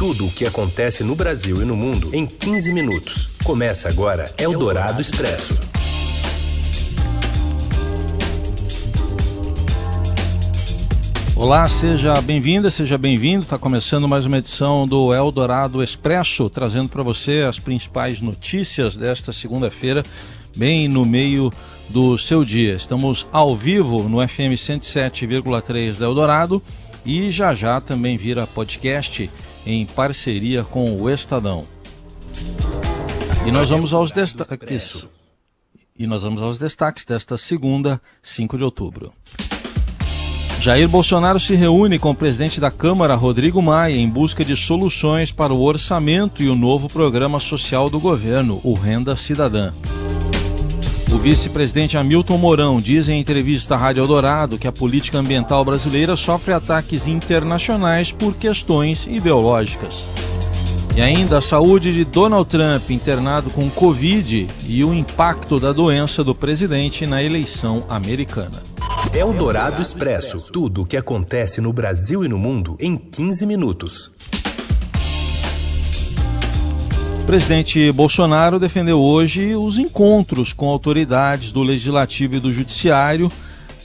Tudo o que acontece no Brasil e no mundo em 15 minutos. Começa agora Eldorado Expresso. Olá, seja bem-vinda, seja bem-vindo. Está começando mais uma edição do Eldorado Expresso, trazendo para você as principais notícias desta segunda-feira, bem no meio do seu dia. Estamos ao vivo no FM 107,3 da Eldorado e já já também vira podcast em parceria com o Estadão. E nós vamos aos destaques. E nós vamos aos destaques desta segunda, 5 de outubro. Jair Bolsonaro se reúne com o presidente da Câmara, Rodrigo Maia, em busca de soluções para o orçamento e o novo programa social do governo, o Renda Cidadã. O vice-presidente Hamilton Mourão diz em entrevista à Rádio Eldorado que a política ambiental brasileira sofre ataques internacionais por questões ideológicas. E ainda a saúde de Donald Trump, internado com Covid, e o impacto da doença do presidente na eleição americana. Eldorado Expresso. Tudo o que acontece no Brasil e no mundo em 15 minutos. O presidente Bolsonaro defendeu hoje os encontros com autoridades do Legislativo e do Judiciário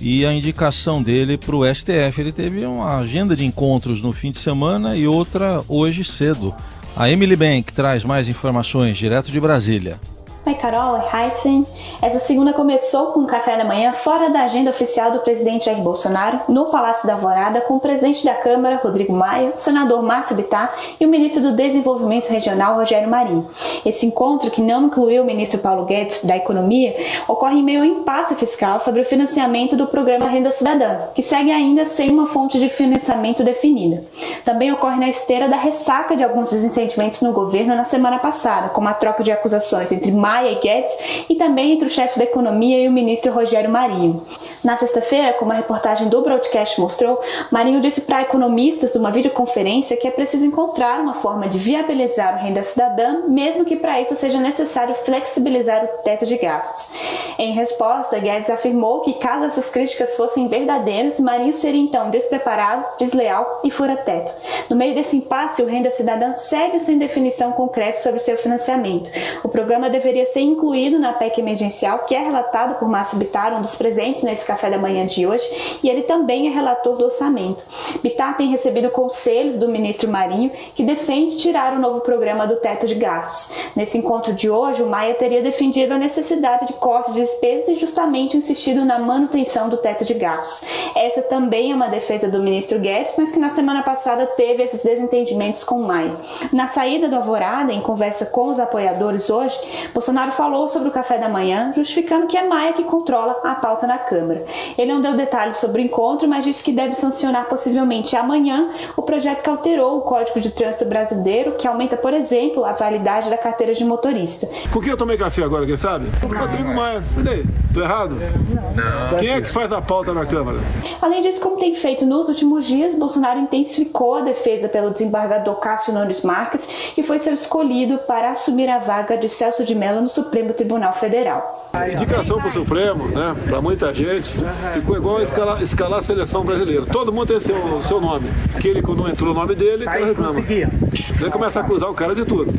e a indicação dele para o STF. Ele teve uma agenda de encontros no fim de semana e outra hoje cedo. A Emily Bank traz mais informações direto de Brasília. Oi, Carol, Heisen. Essa segunda começou com um café da manhã fora da agenda oficial do presidente Jair Bolsonaro, no Palácio da Alvorada, com o presidente da Câmara, Rodrigo Maia, o senador Márcio Bittar e o ministro do Desenvolvimento Regional, Rogério Marinho. Esse encontro, que não incluiu o ministro Paulo Guedes da Economia, ocorre em meio ao impasse fiscal sobre o financiamento do programa Renda Cidadã, que segue ainda sem uma fonte de financiamento definida. Também ocorre na esteira da ressaca de alguns desentendimentos no governo na semana passada, como a troca de acusações entre Maia e Guedes e também entre o chefe da economia e o ministro Rogério Marinho. Na sexta-feira, como a reportagem do broadcast mostrou, Marinho disse para economistas numa videoconferência que é preciso encontrar uma forma de viabilizar o renda cidadã, mesmo que para isso seja necessário flexibilizar o teto de gastos. Em resposta, Guedes afirmou que caso essas críticas fossem verdadeiras, Marinho seria então despreparado, desleal e fura-teto. No meio desse impasse, o renda cidadã segue sem definição concreta sobre seu financiamento. O programa deveria ser incluído na PEC emergencial, que é relatado por Márcio Bittar, um dos presentes nesse café da manhã de hoje, e ele também é relator do orçamento. Bittar tem recebido conselhos do ministro Marinho, que defende tirar o novo programa do teto de gastos. Nesse encontro de hoje, o Maia teria defendido a necessidade de corte de despesas e justamente insistido na manutenção do teto de gastos. Essa também é uma defesa do ministro Guedes, mas que na semana passada teve esses desentendimentos com Maia. Na saída do Alvorada, em conversa com os apoiadores hoje, Bolsonaro falou sobre o café da manhã, justificando que é Maia que controla a pauta na Câmara. Ele não deu detalhes sobre o encontro, mas disse que deve sancionar possivelmente amanhã o projeto que alterou o Código de Trânsito Brasileiro, que aumenta, por exemplo, a validade da carteira de motorista. Por que eu tomei café agora, quem sabe? O Rodrigo Maia. Cadê? Tô errado? Não. Quem é que faz a pauta na Câmara? Além disso, como tem feito nos últimos dias, Bolsonaro intensificou a defesa pelo desembargador Cássio Nunes Marques, que foi ser escolhido para assumir a vaga de Celso de Mello no Supremo Tribunal Federal. A indicação para o Supremo, né, para muita gente, ficou igual escalar, escalar a seleção brasileira. Todo mundo tem seu, seu nome. Aquele que não entrou o nome dele, o cara reclama. Você começa a acusar o cara de tudo.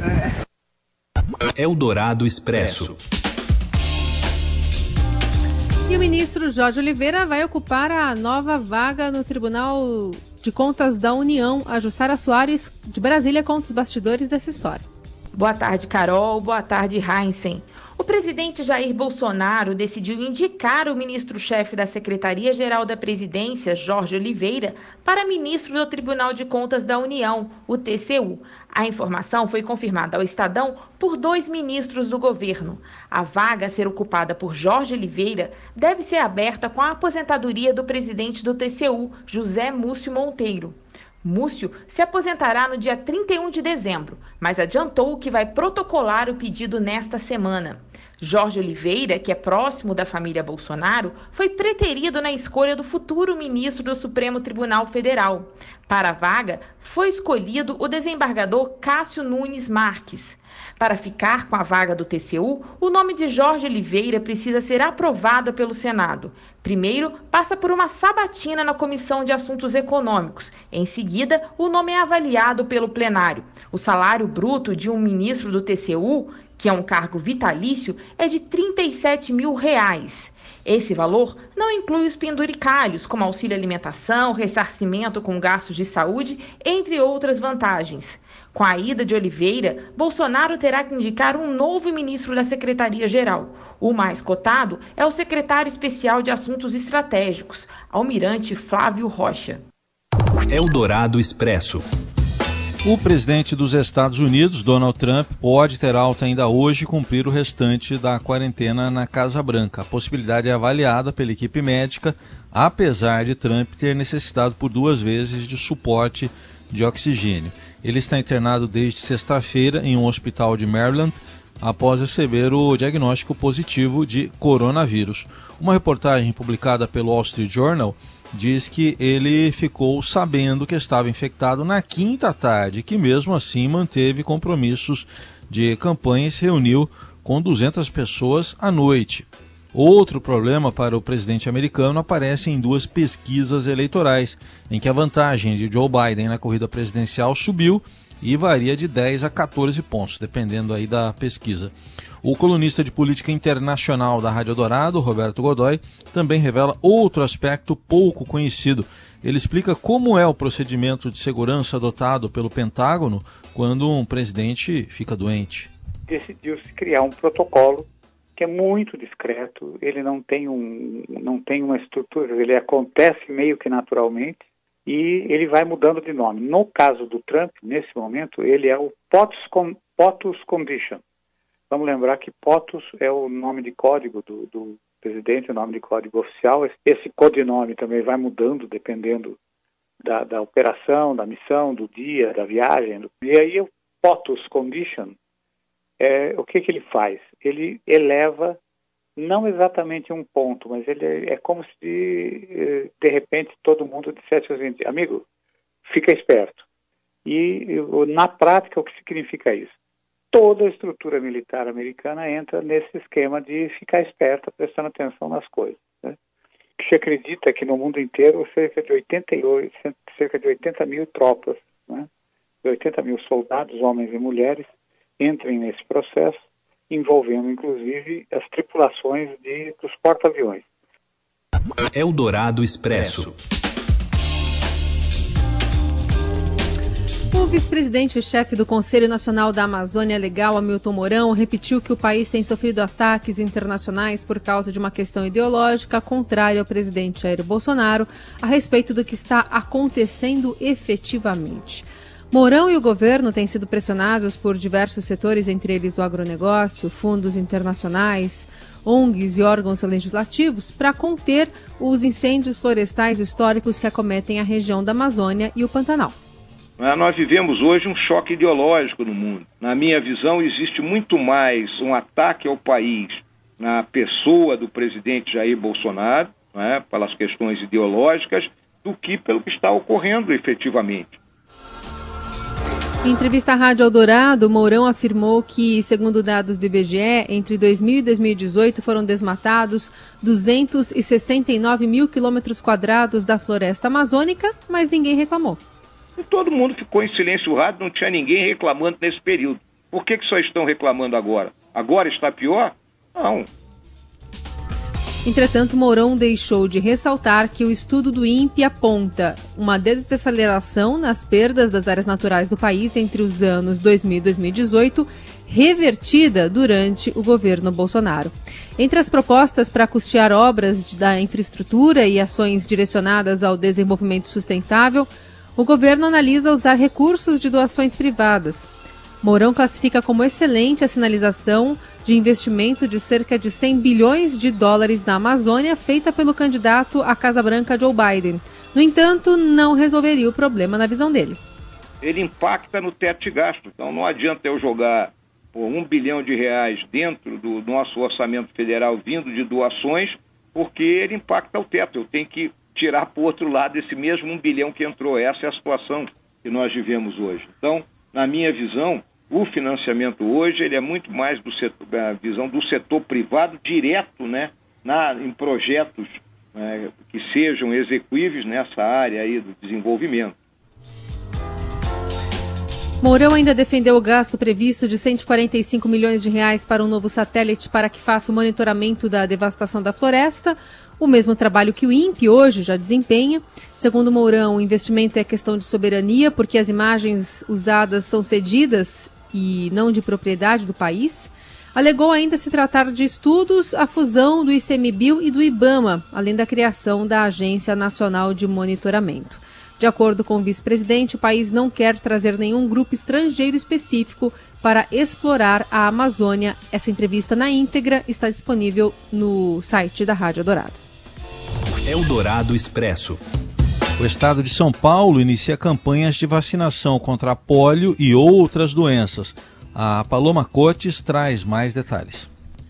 Eldorado Expresso. E o ministro Jorge Oliveira vai ocupar a nova vaga no Tribunal de Contas da União. A Jussara Soares, de Brasília, conta os bastidores dessa história. Boa tarde, Carol. Boa tarde, Heinzen. O presidente Jair Bolsonaro decidiu indicar o ministro-chefe da Secretaria-Geral da Presidência, Jorge Oliveira, para ministro do Tribunal de Contas da União, o TCU. A informação foi confirmada ao Estadão por dois ministros do governo. A vaga a ser ocupada por Jorge Oliveira deve ser aberta com a aposentadoria do presidente do TCU, José Múcio Monteiro. Múcio se aposentará no dia 31 de dezembro, mas adiantou que vai protocolar o pedido nesta semana. Jorge Oliveira, que é próximo da família Bolsonaro, foi preterido na escolha do futuro ministro do Supremo Tribunal Federal. Para a vaga, foi escolhido o desembargador Cássio Nunes Marques. Para ficar com a vaga do TCU, o nome de Jorge Oliveira precisa ser aprovado pelo Senado. Primeiro, passa por uma sabatina na Comissão de Assuntos Econômicos. Em seguida, o nome é avaliado pelo plenário. O salário bruto de um ministro do TCU, que é um cargo vitalício, é de 37 mil reais. Esse valor não inclui os penduricalhos, como auxílio alimentação, ressarcimento com gastos de saúde, entre outras vantagens. Com a ida de Oliveira, Bolsonaro terá que indicar um novo ministro da Secretaria-Geral. O mais cotado é o secretário especial de Assuntos Estratégicos, Almirante Flávio Rocha. Eldorado Expresso. O presidente dos Estados Unidos, Donald Trump, pode ter alta ainda hoje cumprir o restante da quarentena na Casa Branca. A possibilidade é avaliada pela equipe médica, apesar de Trump ter necessitado por duas vezes de suporte de oxigênio. Ele está internado desde sexta-feira em um hospital de Maryland após receber o diagnóstico positivo de coronavírus. Uma reportagem publicada pelo Wall Street Journal diz que ele ficou sabendo que estava infectado na quinta tarde, que mesmo assim manteve compromissos de campanha e se reuniu com 200 pessoas à noite. Outro problema para o presidente americano aparece em duas pesquisas eleitorais, em que a vantagem de Joe Biden na corrida presidencial subiu e varia de 10 a 14 pontos, dependendo aí da pesquisa. O colunista de política internacional da Rádio Dourado, Roberto Godoy, também revela outro aspecto pouco conhecido. Ele explica como é o procedimento de segurança adotado pelo Pentágono quando um presidente fica doente. Decidiu-se criar um protocolo que é muito discreto, ele não tem, um, não tem uma estrutura, ele acontece meio que naturalmente e ele vai mudando de nome. No caso do Trump, nesse momento, ele é o POTUS, POTUS Condition. Vamos lembrar que POTUS é o nome de código do, do presidente, o nome de código oficial. Esse codinome também vai mudando dependendo da, da operação, da missão, do dia, da viagem. E aí o POTUS Condition é, o que, que ele faz? Ele eleva não exatamente um ponto, mas ele é, é como se eh, de repente todo mundo dissesse assim, amigo, fica esperto. E na prática o que significa isso? Toda a estrutura militar americana entra nesse esquema de ficar esperta, prestando atenção nas coisas. Né? Se acredita que no mundo inteiro cerca de 88, cerca de 80 mil tropas, né? 80 mil soldados, homens e mulheres, entrem nesse processo, envolvendo inclusive as tripulações de, dos porta-aviões. Eldorado Expresso. O vice-presidente e chefe do Conselho Nacional da Amazônia Legal, Hamilton Mourão, repetiu que o país tem sofrido ataques internacionais por causa de uma questão ideológica contrária ao presidente Jair Bolsonaro a respeito do que está acontecendo efetivamente. Mourão e o governo têm sido pressionados por diversos setores, entre eles o agronegócio, fundos internacionais, ONGs e órgãos legislativos, para conter os incêndios florestais históricos que acometem a região da Amazônia e o Pantanal. É, nós vivemos hoje um choque ideológico no mundo. Na minha visão, existe muito mais um ataque ao país na pessoa do presidente Jair Bolsonaro, né, pelas questões ideológicas, do que pelo que está ocorrendo efetivamente. Em entrevista à Rádio Eldorado, Mourão afirmou que, segundo dados do IBGE, entre 2000 e 2018 foram desmatados 269 mil quilômetros quadrados da floresta amazônica, mas ninguém reclamou. E todo mundo ficou em silêncio rádio, não tinha ninguém reclamando nesse período. Por que, que só estão reclamando agora? Agora está pior? Não. Entretanto, Mourão deixou de ressaltar que o estudo do INPE aponta uma desaceleração nas perdas das áreas naturais do país entre os anos 2000 e 2018, revertida durante o governo Bolsonaro. Entre as propostas para custear obras da infraestrutura e ações direcionadas ao desenvolvimento sustentável, o governo analisa usar recursos de doações privadas. Mourão classifica como excelente a sinalização de investimento de cerca de 100 bilhões de dólares na Amazônia feita pelo candidato à Casa Branca Joe Biden. No entanto, não resolveria o problema na visão dele. Ele impacta no teto de gasto. Então não adianta eu jogar por um bilhão de reais dentro do nosso orçamento federal vindo de doações, porque ele impacta o teto. Eu tenho que tirar para o outro lado esse mesmo um bilhão que entrou. Essa é a situação que nós vivemos hoje. Então, na minha visão, o financiamento hoje ele é muito mais do setor, da visão do setor privado direto, né, na, em projetos né, que sejam execuíveis nessa área aí do desenvolvimento. Mourão ainda defendeu o gasto previsto de 145 milhões de reais para um novo satélite para que faça o monitoramento da devastação da floresta, o mesmo trabalho que o INPE hoje já desempenha. Segundo Mourão, o investimento é questão de soberania, porque as imagens usadas são cedidas e não de propriedade do país. Alegou ainda se tratar de estudos a fusão do ICMBio e do IBAMA, além da criação da Agência Nacional de Monitoramento. De acordo com o vice-presidente, o país não quer trazer nenhum grupo estrangeiro específico para explorar a Amazônia. Essa entrevista na íntegra está disponível no site da Rádio Dourado. Eldorado Expresso. O estado de São Paulo inicia campanhas de vacinação contra a polio e outras doenças. A Paloma Cotes traz mais detalhes.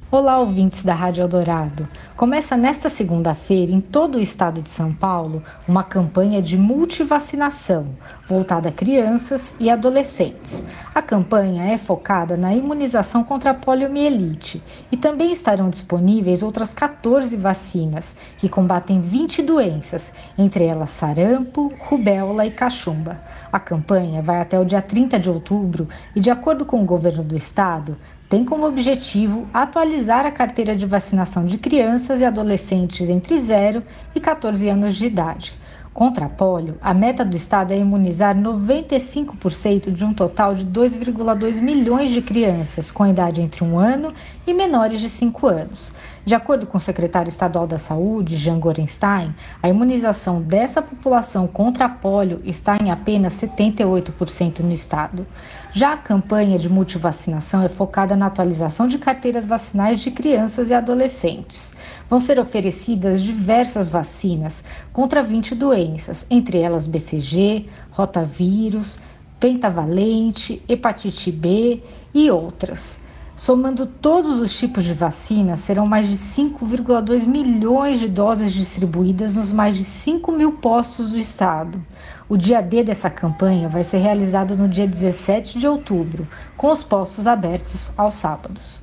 Olá, ouvintes da Rádio Eldorado. Começa nesta segunda-feira, em todo o estado de São Paulo, uma campanha de multivacinação voltada a crianças e adolescentes. A campanha é focada na imunização contra a poliomielite e também estarão disponíveis outras 14 vacinas que combatem 20 doenças, entre elas sarampo, rubéola e cachumba. A campanha vai até o dia 30 de outubro e, de acordo com o governo do estado, tem como objetivo atualizar a carteira de vacinação de crianças e adolescentes entre 0 e 14 anos de idade. Contra a polio, a meta do Estado é imunizar 95% de um total de 2,2 milhões de crianças com idade entre um ano e menores de 5 anos. De acordo com o secretário estadual da Saúde, Jean Gorenstein, a imunização dessa população contra a polio está em apenas 78% no estado. Já a campanha de multivacinação é focada na atualização de carteiras vacinais de crianças e adolescentes. Vão ser oferecidas diversas vacinas contra 20 doenças, entre elas BCG, rotavírus, pentavalente, hepatite B e outras. Somando todos os tipos de vacina, serão mais de 5,2 milhões de doses distribuídas nos mais de 5 mil postos do estado. O dia D dessa campanha vai ser realizado no dia 17 de outubro, com os postos abertos aos sábados.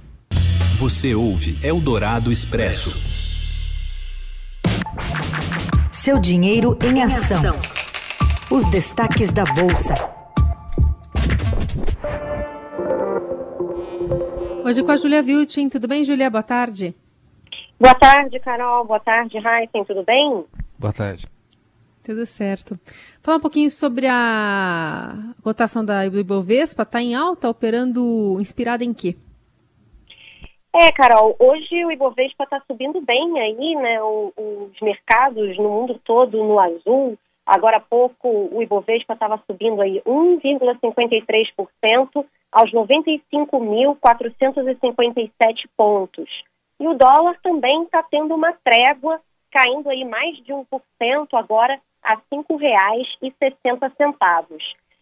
Você ouve Eldorado Expresso. Seu dinheiro em ação. Os destaques da Bolsa. Hoje com a Julia Viltin. Tudo bem, Julia? Boa tarde. Boa tarde, Carol. Boa tarde, Heisen. Tudo bem? Boa tarde. Tudo certo. Falar um pouquinho sobre a cotação da Ibovespa. Está em alta, operando inspirada em quê? É, Carol, hoje o Ibovespa está subindo bem aí, né? O, os mercados no mundo todo no azul. Agora há pouco o Ibovespa estava subindo aí 1,53% aos 95.457 pontos. E o dólar também está tendo uma trégua, caindo aí mais de 1% agora a R$ 5,60.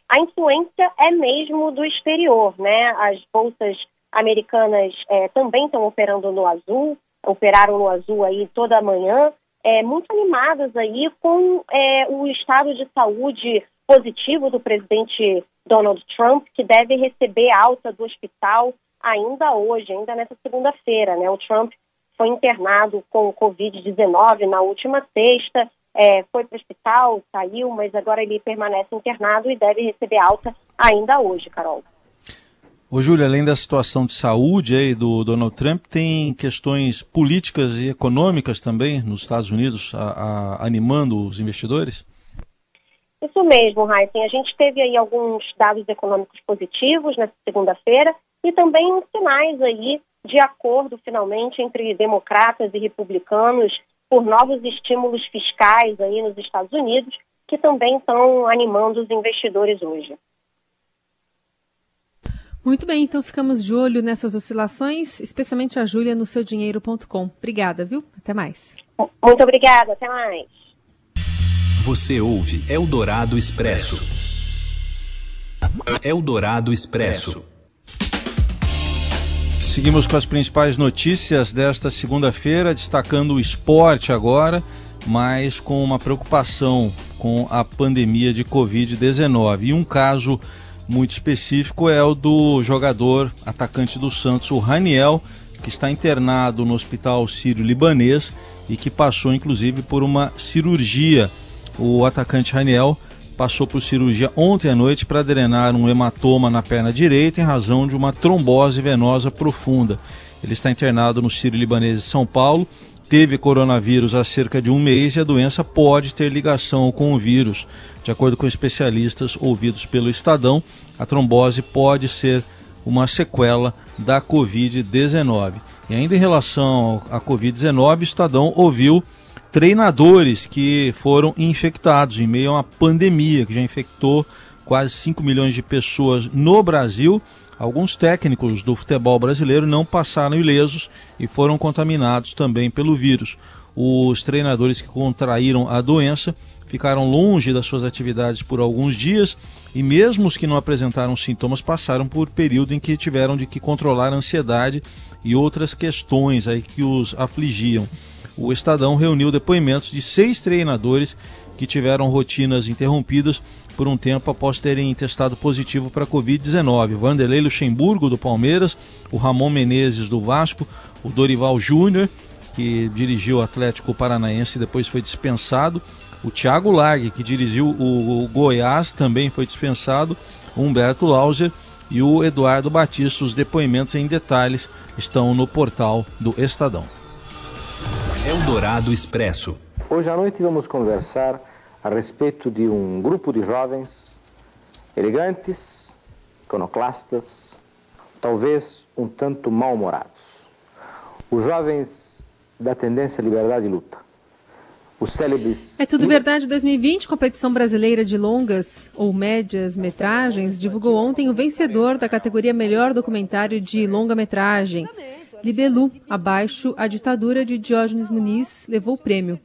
A influência é mesmo do exterior, né? As bolsas americanas é, também estão operando no azul, operaram no azul aí toda a manhã, é, muito animadas aí com é, o estado de saúde positivo do presidente Donald Trump, que deve receber alta do hospital ainda hoje, ainda nessa segunda-feira. Né? O Trump foi internado com Covid-19 na última sexta, é, foi para o hospital, saiu, mas agora ele permanece internado e deve receber alta ainda hoje, Carol. Ô, Júlia, além da situação de saúde aí do Donald Trump, tem questões políticas e econômicas também nos Estados Unidos a, a, animando os investidores? Isso mesmo, Heisen. A gente teve aí alguns dados econômicos positivos nessa segunda-feira e também sinais aí de acordo, finalmente, entre democratas e republicanos por novos estímulos fiscais aí nos Estados Unidos, que também estão animando os investidores hoje. Muito bem, então ficamos de olho nessas oscilações, especialmente a Júlia no seudinheiro.com. Obrigada, viu? Até mais. Muito obrigada, até mais. Você ouve Eldorado Expresso. Eldorado Expresso. Seguimos com as principais notícias desta segunda-feira, destacando o esporte agora, mas com uma preocupação com a pandemia de Covid-19 e um caso muito específico é o do jogador atacante do Santos, o Raniel, que está internado no Hospital Sírio-Libanês e que passou inclusive por uma cirurgia. O atacante Raniel passou por cirurgia ontem à noite para drenar um hematoma na perna direita em razão de uma trombose venosa profunda. Ele está internado no Sírio-Libanês de São Paulo, teve coronavírus há cerca de um mês e a doença pode ter ligação com o vírus. De acordo com especialistas ouvidos pelo Estadão, a trombose pode ser uma sequela da Covid-19. E ainda em relação à Covid-19, o Estadão ouviu treinadores que foram infectados em meio a uma pandemia que já infectou quase 5 milhões de pessoas no Brasil. Alguns técnicos do futebol brasileiro não passaram ilesos e foram contaminados também pelo vírus. Os treinadores que contraíram a doença ficaram longe das suas atividades por alguns dias e mesmo os que não apresentaram sintomas passaram por período em que tiveram de que controlar a ansiedade e outras questões aí que os afligiam. O Estadão reuniu depoimentos de seis treinadores que tiveram rotinas interrompidas por um tempo após terem testado positivo para a Covid-19. Vanderlei Luxemburgo, do Palmeiras, o Ramon Menezes, do Vasco, o Dorival Júnior, que dirigiu o Atlético Paranaense e depois foi dispensado, o Thiago Largue, que dirigiu o, Goiás, também foi dispensado, o Humberto Lauser e o Eduardo Batista. Os depoimentos em detalhes estão no portal do Estadão. Eldorado Expresso. Hoje à noite vamos conversar a respeito de um grupo de jovens elegantes, iconoclastas, talvez um tanto mal-humorados. Os jovens da tendência Liberdade e Luta os célebres. É Tudo Verdade 2020, competição brasileira de longas ou médias metragens, divulgou ontem o vencedor da categoria Melhor Documentário de Longa-Metragem. Libelu, abaixo a ditadura de Diógenes Muniz, levou o prêmio.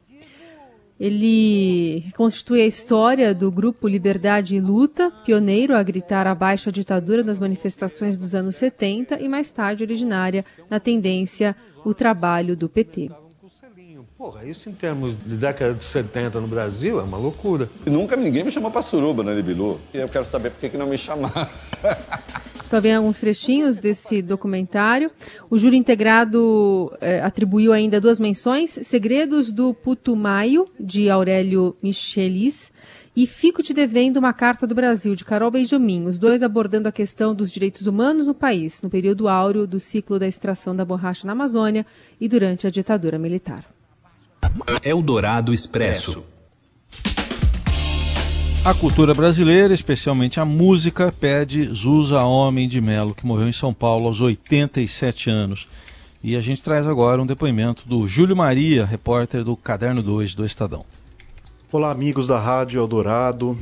Ele constitui a história do grupo Liberdade e Luta, pioneiro a gritar abaixo a ditadura nas manifestações dos anos 70 e mais tarde originária na tendência o trabalho do PT. Porra, isso em termos de década de 70 no Brasil é uma loucura. Nunca ninguém me chamou pra suruba, né, Libilu? E eu quero saber por que, que não me chamaram. Também alguns trechinhos desse documentário. O júri integrado eh, atribuiu ainda duas menções: Segredos do Putumayo, de Aurélio Michelis, e Fico te devendo uma carta do Brasil, de Carol Benjamin, os dois abordando a questão dos direitos humanos no país, no período áureo do ciclo da extração da borracha na Amazônia e durante a ditadura militar. Eldorado Expresso. A cultura brasileira, especialmente a música, pede Zusa Homem de Melo, que morreu em São Paulo aos 87 anos. E a gente traz agora um depoimento do Júlio Maria, repórter do Caderno 2 do Estadão. Olá, amigos da Rádio Eldorado.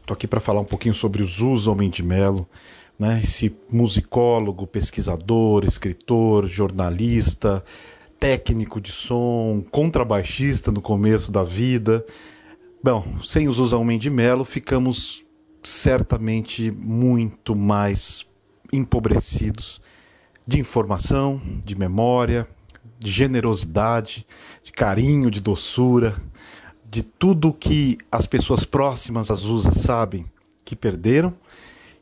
Estou aqui para falar um pouquinho sobre o Zusa Homem de Melo, né? esse musicólogo, pesquisador, escritor, jornalista, técnico de som, contrabaixista no começo da vida. Bom, sem os Usa Homem de Melo, ficamos certamente muito mais empobrecidos de informação, de memória, de generosidade, de carinho, de doçura, de tudo que as pessoas próximas às Usa sabem que perderam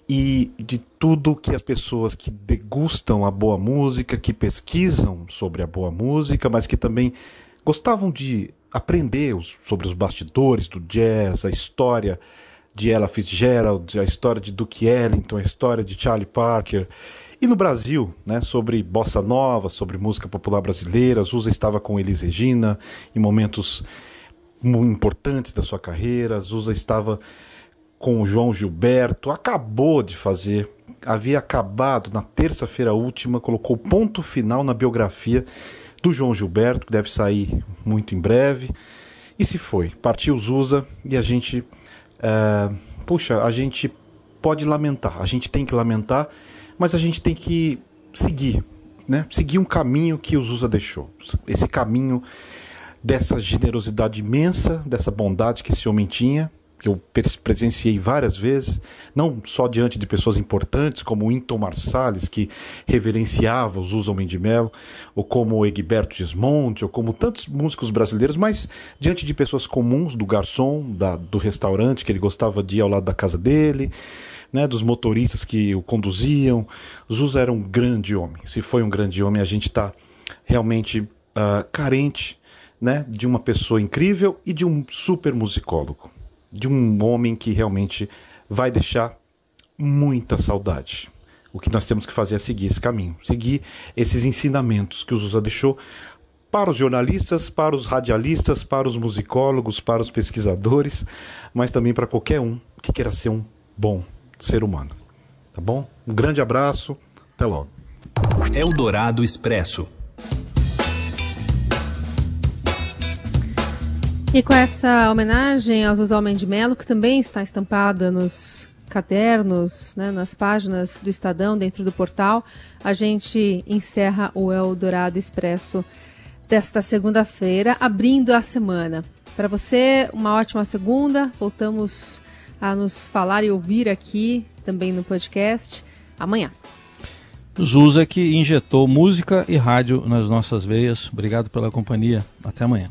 e de tudo que as pessoas que degustam a boa música, que pesquisam sobre a boa música, mas que também gostavam de aprender sobre os bastidores do jazz, a história de Ella Fitzgerald, a história de Duke Ellington, a história de Charlie Parker. E no Brasil, né, sobre bossa nova, sobre música popular brasileira, Zusa estava com Elis Regina em momentos importantes da sua carreira, Zusa estava com o João Gilberto, acabou de fazer, havia acabado na terça-feira última, colocou ponto final na biografia do João Gilberto, que deve sair muito em breve. E se foi, partiu Zusa e a gente, é, puxa, a gente pode lamentar, a gente tem que lamentar, mas a gente tem que seguir, né? Seguir um caminho que o Zusa deixou, esse caminho dessa generosidade imensa, dessa bondade que esse homem tinha, que eu presenciei várias vezes, não só diante de pessoas importantes como Inton Marsalis, que reverenciava os de Melo, ou como Egberto Gismonte, ou como tantos músicos brasileiros, mas diante de pessoas comuns, do garçom, da, do restaurante que ele gostava de ir ao lado da casa dele, né, dos motoristas que o conduziam. Zusa era um grande homem. Se foi um grande homem, a gente está realmente uh, carente né, de uma pessoa incrível e de um super musicólogo. De um homem que realmente vai deixar muita saudade. O que nós temos que fazer é seguir esse caminho, seguir esses ensinamentos que o Zusa deixou para os jornalistas, para os radialistas, para os musicólogos, para os pesquisadores, mas também para qualquer um que queira ser um bom ser humano. Tá bom? Um grande abraço, até logo. Eldorado Expresso. E com essa homenagem aos José Almeida de que também está estampada nos cadernos, né, nas páginas do Estadão, dentro do portal, a gente encerra o Eldorado Expresso desta segunda-feira, abrindo a semana. Para você, uma ótima segunda. Voltamos a nos falar e ouvir aqui também no podcast amanhã. Zusa que injetou música e rádio nas nossas veias. Obrigado pela companhia. Até amanhã.